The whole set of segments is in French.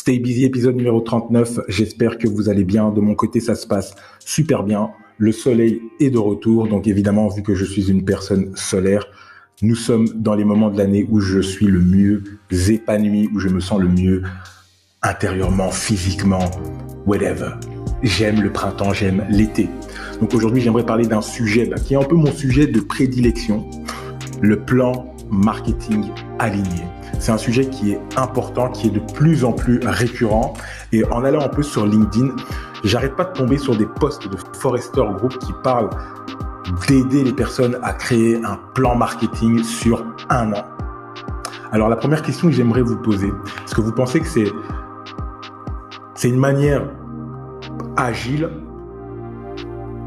Stay Busy, épisode numéro 39. J'espère que vous allez bien. De mon côté, ça se passe super bien. Le soleil est de retour. Donc évidemment, vu que je suis une personne solaire, nous sommes dans les moments de l'année où je suis le mieux épanoui, où je me sens le mieux intérieurement, physiquement, whatever. J'aime le printemps, j'aime l'été. Donc aujourd'hui, j'aimerais parler d'un sujet bah, qui est un peu mon sujet de prédilection, le plan marketing aligné. C'est un sujet qui est important, qui est de plus en plus récurrent. Et en allant un peu sur LinkedIn, j'arrête pas de tomber sur des posts de Forrester Group qui parlent d'aider les personnes à créer un plan marketing sur un an. Alors la première question que j'aimerais vous poser, est-ce que vous pensez que c'est c'est une manière agile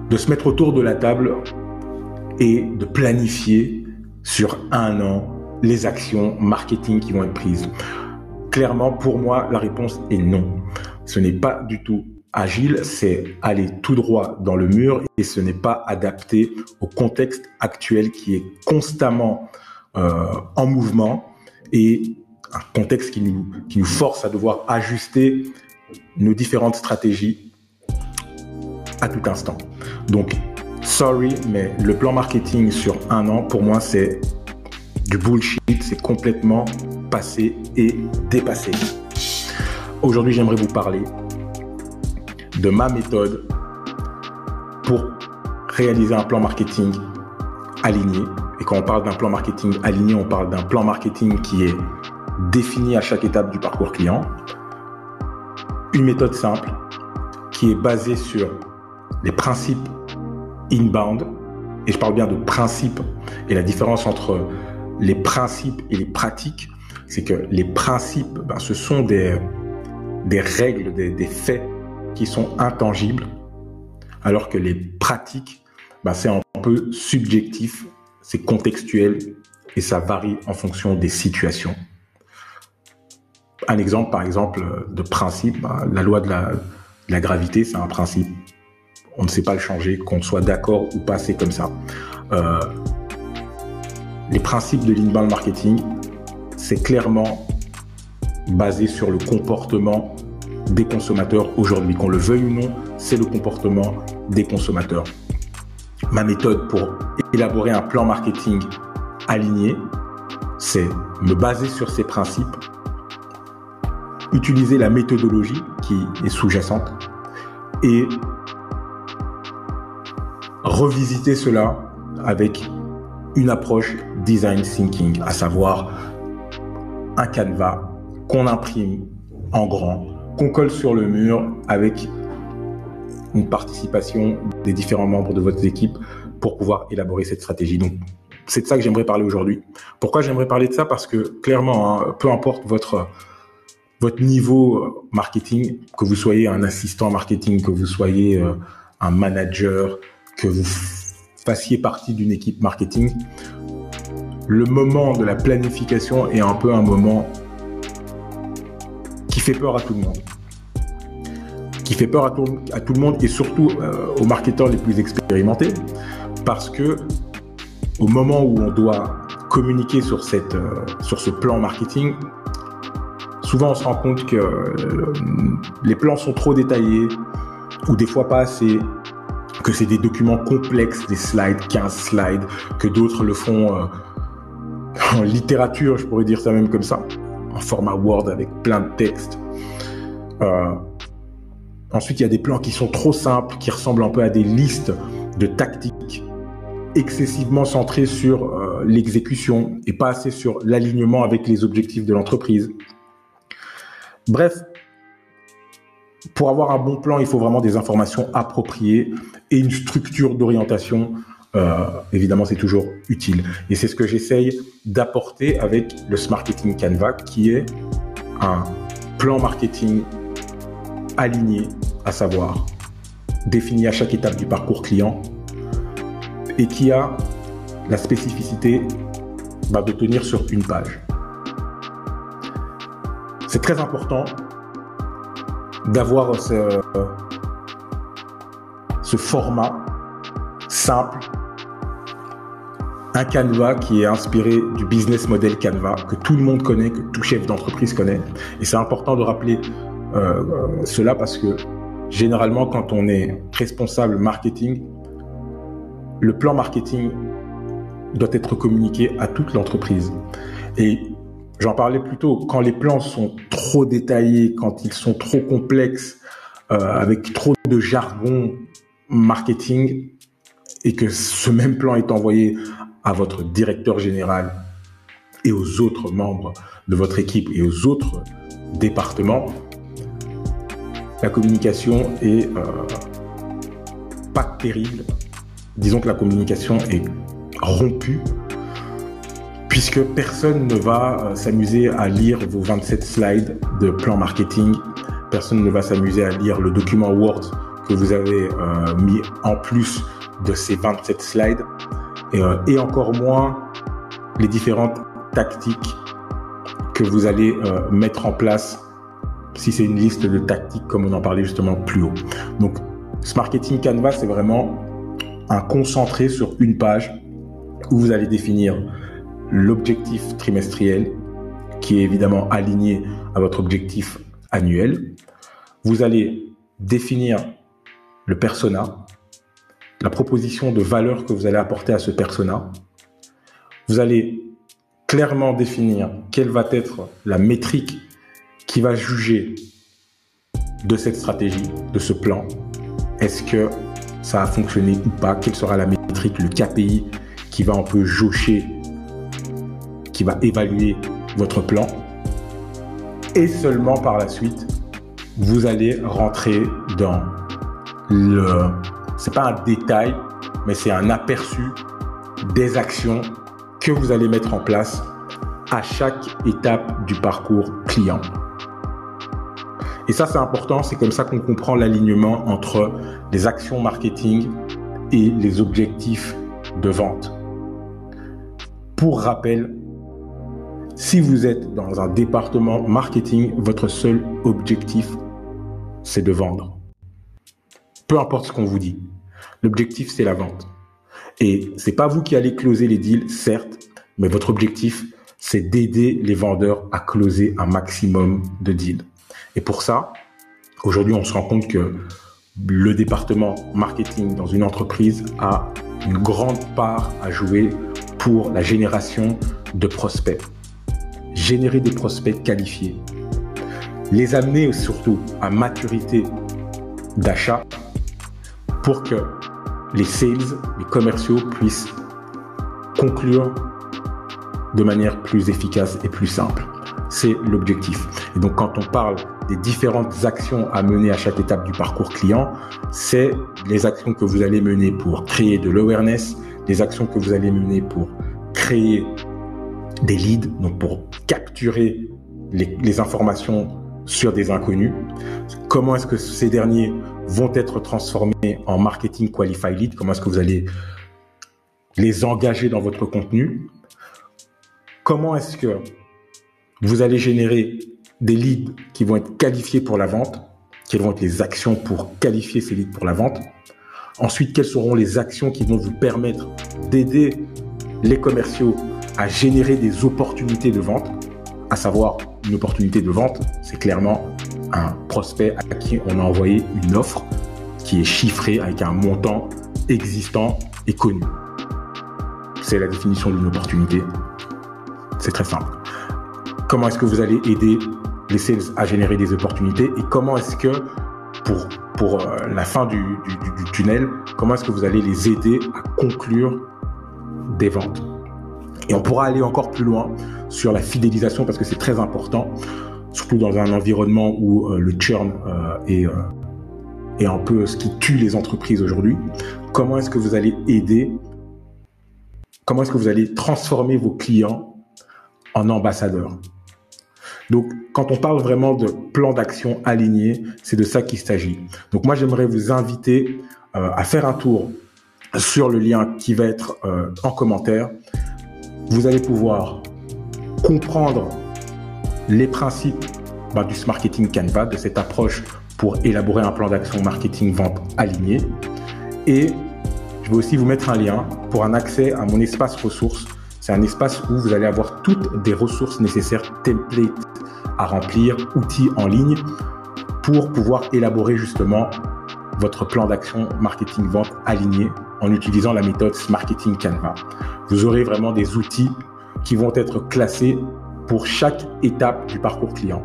de se mettre autour de la table et de planifier sur un an les actions marketing qui vont être prises Clairement, pour moi, la réponse est non. Ce n'est pas du tout agile, c'est aller tout droit dans le mur et ce n'est pas adapté au contexte actuel qui est constamment euh, en mouvement et un contexte qui nous, qui nous force à devoir ajuster nos différentes stratégies à tout instant. Donc, sorry, mais le plan marketing sur un an, pour moi, c'est du bullshit, c'est complètement passé et dépassé. Aujourd'hui, j'aimerais vous parler de ma méthode pour réaliser un plan marketing aligné. Et quand on parle d'un plan marketing aligné, on parle d'un plan marketing qui est défini à chaque étape du parcours client. Une méthode simple qui est basée sur les principes inbound. Et je parle bien de principes. Et la différence entre les principes et les pratiques, c'est que les principes, ben, ce sont des, des règles, des, des, faits qui sont intangibles, alors que les pratiques, ben, c'est un peu subjectif, c'est contextuel et ça varie en fonction des situations. Un exemple, par exemple, de principe, ben, la loi de la, de la gravité, c'est un principe. On ne sait pas le changer, qu'on soit d'accord ou pas, c'est comme ça. Euh, les principes de l'inbound marketing, c'est clairement basé sur le comportement des consommateurs aujourd'hui. Qu'on le veuille ou non, c'est le comportement des consommateurs. Ma méthode pour élaborer un plan marketing aligné, c'est me baser sur ces principes, utiliser la méthodologie qui est sous-jacente et revisiter cela avec une approche design thinking, à savoir un canevas qu'on imprime en grand, qu'on colle sur le mur avec une participation des différents membres de votre équipe pour pouvoir élaborer cette stratégie. Donc, c'est de ça que j'aimerais parler aujourd'hui. Pourquoi j'aimerais parler de ça? Parce que clairement, hein, peu importe votre votre niveau marketing, que vous soyez un assistant marketing, que vous soyez euh, un manager, que vous fassiez partie d'une équipe marketing, le moment de la planification est un peu un moment qui fait peur à tout le monde. Qui fait peur à tout, à tout le monde et surtout euh, aux marketeurs les plus expérimentés parce que au moment où on doit communiquer sur, cette, euh, sur ce plan marketing, souvent on se rend compte que euh, les plans sont trop détaillés ou des fois pas assez que c'est des documents complexes, des slides, 15 slides, que d'autres le font euh, en littérature, je pourrais dire ça même comme ça, en format Word avec plein de textes. Euh, ensuite, il y a des plans qui sont trop simples, qui ressemblent un peu à des listes de tactiques excessivement centrées sur euh, l'exécution et pas assez sur l'alignement avec les objectifs de l'entreprise. Bref, pour avoir un bon plan, il faut vraiment des informations appropriées et une structure d'orientation. Euh, évidemment, c'est toujours utile. Et c'est ce que j'essaye d'apporter avec le Smart Marketing Canva, qui est un plan marketing aligné, à savoir défini à chaque étape du parcours client et qui a la spécificité bah, de tenir sur une page. C'est très important d'avoir ce, ce format simple un Canva qui est inspiré du business model Canva, que tout le monde connaît, que tout chef d'entreprise connaît. Et c'est important de rappeler euh, cela parce que généralement, quand on est responsable marketing, le plan marketing doit être communiqué à toute l'entreprise. Et j'en parlais plus tôt, quand les plans sont trop détaillés, quand ils sont trop complexes, euh, avec trop de jargon marketing, et que ce même plan est envoyé à votre directeur général et aux autres membres de votre équipe et aux autres départements, la communication est euh, pas terrible. Disons que la communication est rompue puisque personne ne va euh, s'amuser à lire vos 27 slides de plan marketing. Personne ne va s'amuser à lire le document Word que vous avez euh, mis en plus de ces 27 slides et, euh, et encore moins les différentes tactiques que vous allez mettre en place si c'est une liste de tactiques comme on en parlait justement plus haut. Donc, ce marketing Canva, c'est vraiment un concentré sur une page où vous allez définir l'objectif trimestriel qui est évidemment aligné à votre objectif annuel. Vous allez définir le persona, la proposition de valeur que vous allez apporter à ce persona. Vous allez clairement définir quelle va être la métrique qui va juger de cette stratégie, de ce plan. Est-ce que ça a fonctionné ou pas? Quelle sera la métrique, le KPI qui va un peu jaucher, qui va évaluer votre plan Et seulement par la suite, vous allez rentrer dans le c'est pas un détail, mais c'est un aperçu des actions que vous allez mettre en place à chaque étape du parcours client. Et ça, c'est important. C'est comme ça qu'on comprend l'alignement entre les actions marketing et les objectifs de vente. Pour rappel, si vous êtes dans un département marketing, votre seul objectif, c'est de vendre. Peu importe ce qu'on vous dit. L'objectif, c'est la vente. Et c'est pas vous qui allez closer les deals, certes, mais votre objectif, c'est d'aider les vendeurs à closer un maximum de deals. Et pour ça, aujourd'hui, on se rend compte que le département marketing dans une entreprise a une grande part à jouer pour la génération de prospects. Générer des prospects qualifiés. Les amener surtout à maturité d'achat pour que les sales, les commerciaux puissent conclure de manière plus efficace et plus simple. C'est l'objectif. Et donc quand on parle des différentes actions à mener à chaque étape du parcours client, c'est les actions que vous allez mener pour créer de l'awareness, les actions que vous allez mener pour créer des leads, donc pour capturer les, les informations sur des inconnus. Comment est-ce que ces derniers vont être transformés en marketing qualified lead. Comment est-ce que vous allez les engager dans votre contenu? Comment est-ce que vous allez générer des leads qui vont être qualifiés pour la vente Quelles vont être les actions pour qualifier ces leads pour la vente? Ensuite, quelles seront les actions qui vont vous permettre d'aider les commerciaux à générer des opportunités de vente À savoir, une opportunité de vente, c'est clairement un prospect à qui on a envoyé une offre qui est chiffrée avec un montant existant et connu. C'est la définition d'une opportunité. C'est très simple. Comment est-ce que vous allez aider les sales à générer des opportunités et comment est-ce que pour, pour euh, la fin du, du, du tunnel, comment est-ce que vous allez les aider à conclure des ventes? Et on pourra aller encore plus loin sur la fidélisation parce que c'est très important surtout dans un environnement où euh, le churn euh, est, euh, est un peu ce qui tue les entreprises aujourd'hui. Comment est-ce que vous allez aider Comment est-ce que vous allez transformer vos clients en ambassadeurs? Donc, quand on parle vraiment de plan d'action aligné, c'est de ça qu'il s'agit. Donc, moi, j'aimerais vous inviter à faire un tour sur le lien qui va être en commentaire. Vous allez pouvoir comprendre les principes bah, du marketing Canva, de cette approche pour élaborer un plan d'action marketing vente aligné. Et Je vais aussi vous mettre un lien pour un accès à mon espace ressources. C'est un espace où vous allez avoir toutes des ressources nécessaires, templates à remplir, outils en ligne pour pouvoir élaborer justement votre plan d'action marketing vente aligné en utilisant la méthode Marketing Canva. Vous aurez vraiment des outils qui vont être classés pour chaque étape du parcours client.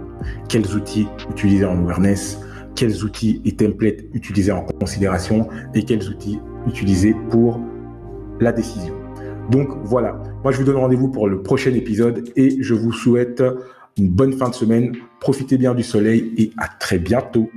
Quels outils utiliser en awareness, quels outils et templates utiliser en considération et quels outils utiliser pour la décision. Donc voilà, moi je vous donne rendez-vous pour le prochain épisode et je vous souhaite une bonne fin de semaine. Profitez bien du soleil et à très bientôt.